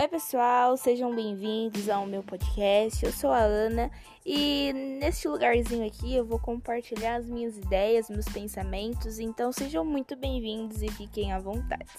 Oi, pessoal, sejam bem-vindos ao meu podcast. Eu sou a Ana e neste lugarzinho aqui eu vou compartilhar as minhas ideias, meus pensamentos. Então, sejam muito bem-vindos e fiquem à vontade.